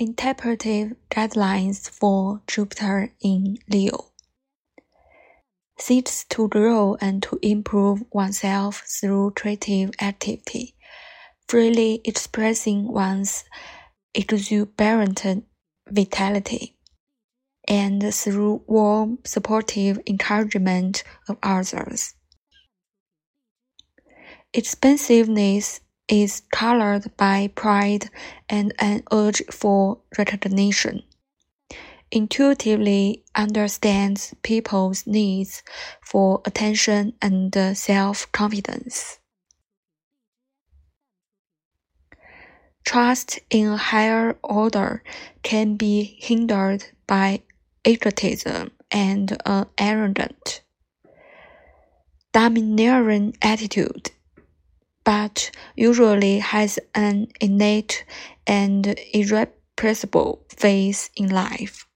Interpretive guidelines for Jupiter in Leo seeks to grow and to improve oneself through creative activity, freely expressing one's exuberant vitality, and through warm, supportive encouragement of others. Expansiveness is colored by pride and an urge for recognition. Intuitively understands people's needs for attention and self confidence. Trust in a higher order can be hindered by egotism and uh, an arrogant, domineering attitude but usually has an innate and irrepressible faith in life.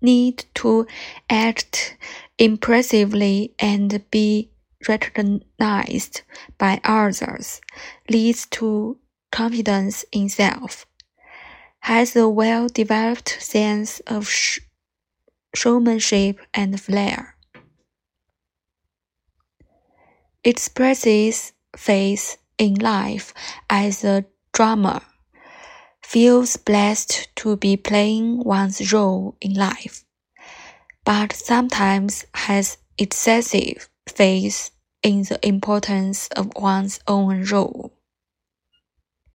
Need to act impressively and be recognized by others leads to confidence in self. Has a well developed sense of sh showmanship and flair. Expresses faith in life as a drama, feels blessed to be playing one's role in life, but sometimes has excessive faith in the importance of one's own role.